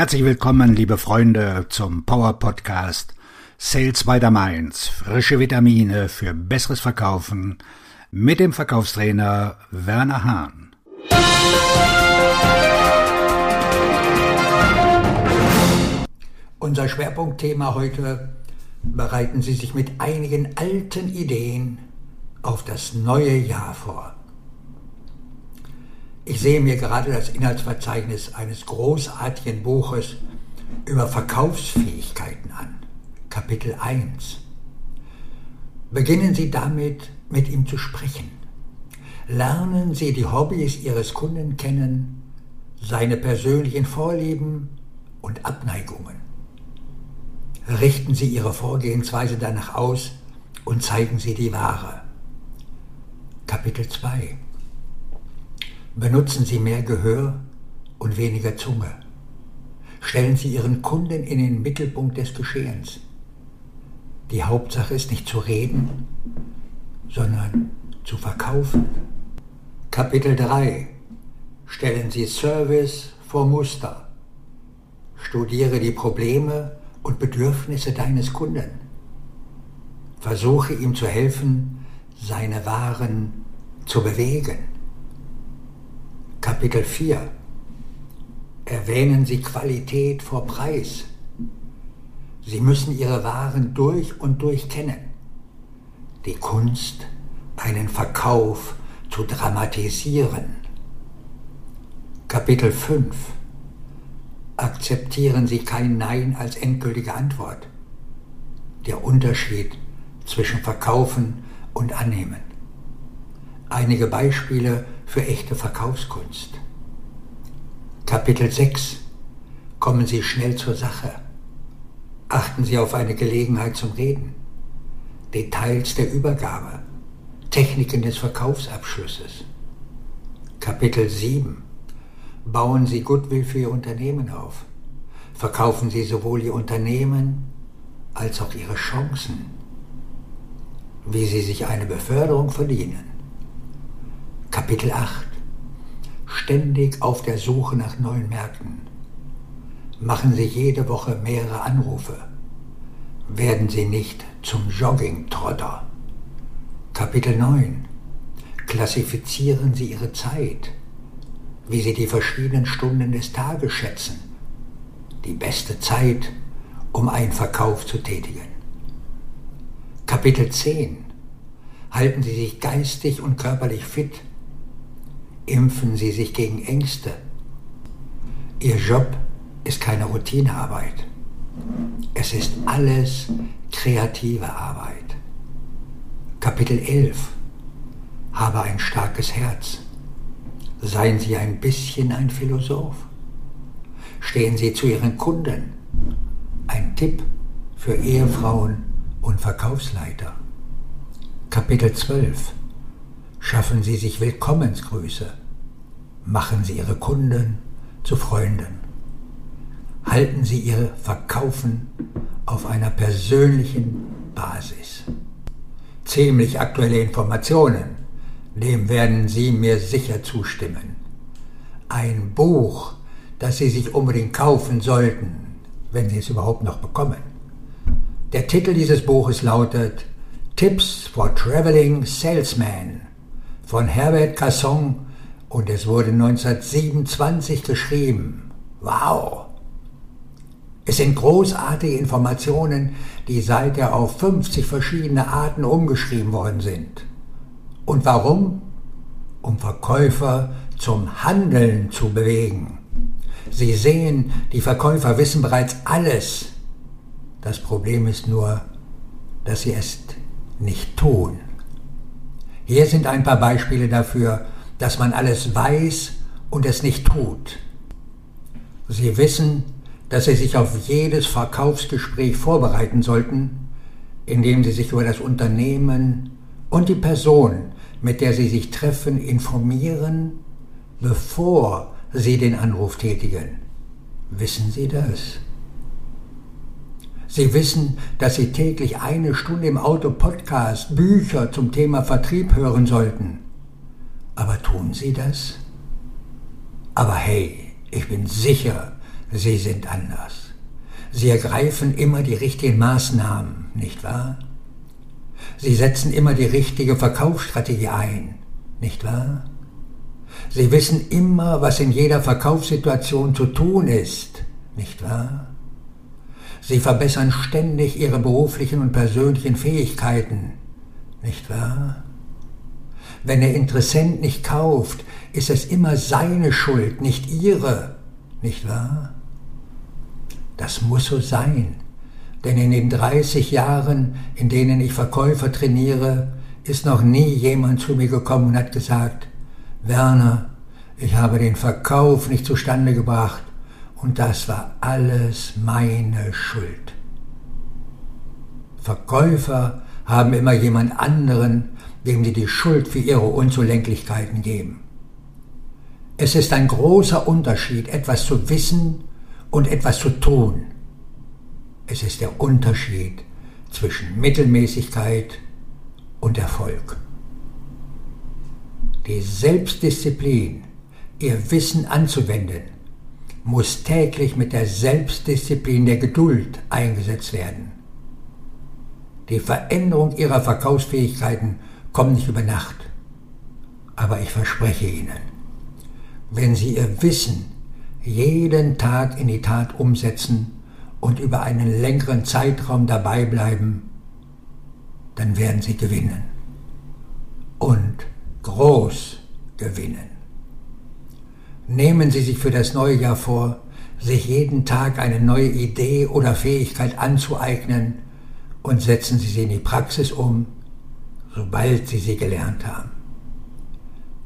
Herzlich willkommen, liebe Freunde, zum Power Podcast Sales by the Mainz. Frische Vitamine für besseres Verkaufen mit dem Verkaufstrainer Werner Hahn. Unser Schwerpunktthema heute bereiten Sie sich mit einigen alten Ideen auf das neue Jahr vor. Ich sehe mir gerade das Inhaltsverzeichnis eines großartigen Buches über Verkaufsfähigkeiten an. Kapitel 1. Beginnen Sie damit, mit ihm zu sprechen. Lernen Sie die Hobbys Ihres Kunden kennen, seine persönlichen Vorlieben und Abneigungen. Richten Sie Ihre Vorgehensweise danach aus und zeigen Sie die Ware. Kapitel 2 Benutzen Sie mehr Gehör und weniger Zunge. Stellen Sie Ihren Kunden in den Mittelpunkt des Geschehens. Die Hauptsache ist nicht zu reden, sondern zu verkaufen. Kapitel 3 Stellen Sie Service vor Muster. Studiere die Probleme und Bedürfnisse deines Kunden. Versuche ihm zu helfen, seine Waren zu bewegen. Kapitel 4 Erwähnen Sie Qualität vor Preis. Sie müssen Ihre Waren durch und durch kennen. Die Kunst, einen Verkauf zu dramatisieren. Kapitel 5 Akzeptieren Sie kein Nein als endgültige Antwort. Der Unterschied zwischen Verkaufen und Annehmen. Einige Beispiele für echte Verkaufskunst. Kapitel 6. Kommen Sie schnell zur Sache. Achten Sie auf eine Gelegenheit zum Reden. Details der Übergabe. Techniken des Verkaufsabschlusses. Kapitel 7. Bauen Sie Goodwill für Ihr Unternehmen auf. Verkaufen Sie sowohl Ihr Unternehmen als auch Ihre Chancen. Wie Sie sich eine Beförderung verdienen. Kapitel 8 Ständig auf der Suche nach neuen Märkten. Machen Sie jede Woche mehrere Anrufe. Werden Sie nicht zum Jogging-Trotter. Kapitel 9 Klassifizieren Sie Ihre Zeit, wie Sie die verschiedenen Stunden des Tages schätzen. Die beste Zeit, um einen Verkauf zu tätigen. Kapitel 10 Halten Sie sich geistig und körperlich fit impfen Sie sich gegen Ängste. Ihr Job ist keine Routinearbeit. Es ist alles kreative Arbeit. Kapitel 11. Habe ein starkes Herz. Seien Sie ein bisschen ein Philosoph. Stehen Sie zu Ihren Kunden. Ein Tipp für Ehefrauen und Verkaufsleiter. Kapitel 12. Schaffen Sie sich Willkommensgrüße. Machen Sie Ihre Kunden zu Freunden. Halten Sie Ihr Verkaufen auf einer persönlichen Basis. Ziemlich aktuelle Informationen, dem werden Sie mir sicher zustimmen. Ein Buch, das Sie sich unbedingt kaufen sollten, wenn Sie es überhaupt noch bekommen. Der Titel dieses Buches lautet Tips for Traveling Salesman von Herbert Casson und es wurde 1927 geschrieben. Wow! Es sind großartige Informationen, die seither auf 50 verschiedene Arten umgeschrieben worden sind. Und warum? Um Verkäufer zum Handeln zu bewegen. Sie sehen, die Verkäufer wissen bereits alles. Das Problem ist nur, dass sie es nicht tun. Hier sind ein paar Beispiele dafür, dass man alles weiß und es nicht tut. Sie wissen, dass Sie sich auf jedes Verkaufsgespräch vorbereiten sollten, indem Sie sich über das Unternehmen und die Person, mit der Sie sich treffen, informieren, bevor Sie den Anruf tätigen. Wissen Sie das? Sie wissen, dass Sie täglich eine Stunde im Auto Podcast, Bücher zum Thema Vertrieb hören sollten. Aber tun Sie das? Aber hey, ich bin sicher, Sie sind anders. Sie ergreifen immer die richtigen Maßnahmen, nicht wahr? Sie setzen immer die richtige Verkaufsstrategie ein, nicht wahr? Sie wissen immer, was in jeder Verkaufssituation zu tun ist, nicht wahr? Sie verbessern ständig ihre beruflichen und persönlichen Fähigkeiten, nicht wahr? Wenn der Interessent nicht kauft, ist es immer seine Schuld, nicht ihre, nicht wahr? Das muss so sein, denn in den 30 Jahren, in denen ich Verkäufer trainiere, ist noch nie jemand zu mir gekommen und hat gesagt, Werner, ich habe den Verkauf nicht zustande gebracht und das war alles meine Schuld. Verkäufer haben immer jemand anderen, dem sie die Schuld für ihre Unzulänglichkeiten geben. Es ist ein großer Unterschied, etwas zu wissen und etwas zu tun. Es ist der Unterschied zwischen Mittelmäßigkeit und Erfolg. Die Selbstdisziplin, ihr Wissen anzuwenden, muss täglich mit der Selbstdisziplin der Geduld eingesetzt werden. Die Veränderung ihrer Verkaufsfähigkeiten kommt nicht über Nacht. Aber ich verspreche Ihnen, wenn Sie Ihr Wissen jeden Tag in die Tat umsetzen und über einen längeren Zeitraum dabei bleiben, dann werden Sie gewinnen. Und groß gewinnen. Nehmen Sie sich für das neue Jahr vor, sich jeden Tag eine neue Idee oder Fähigkeit anzueignen und setzen Sie sie in die Praxis um, sobald Sie sie gelernt haben.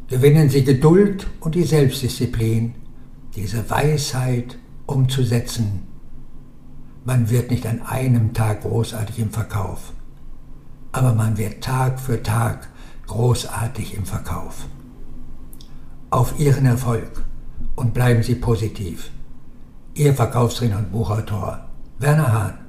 Gewinnen Sie Geduld und die Selbstdisziplin, diese Weisheit umzusetzen. Man wird nicht an einem Tag großartig im Verkauf, aber man wird Tag für Tag großartig im Verkauf. Auf Ihren Erfolg und bleiben Sie positiv. Ihr Verkaufstrainer und Buchautor Werner Hahn.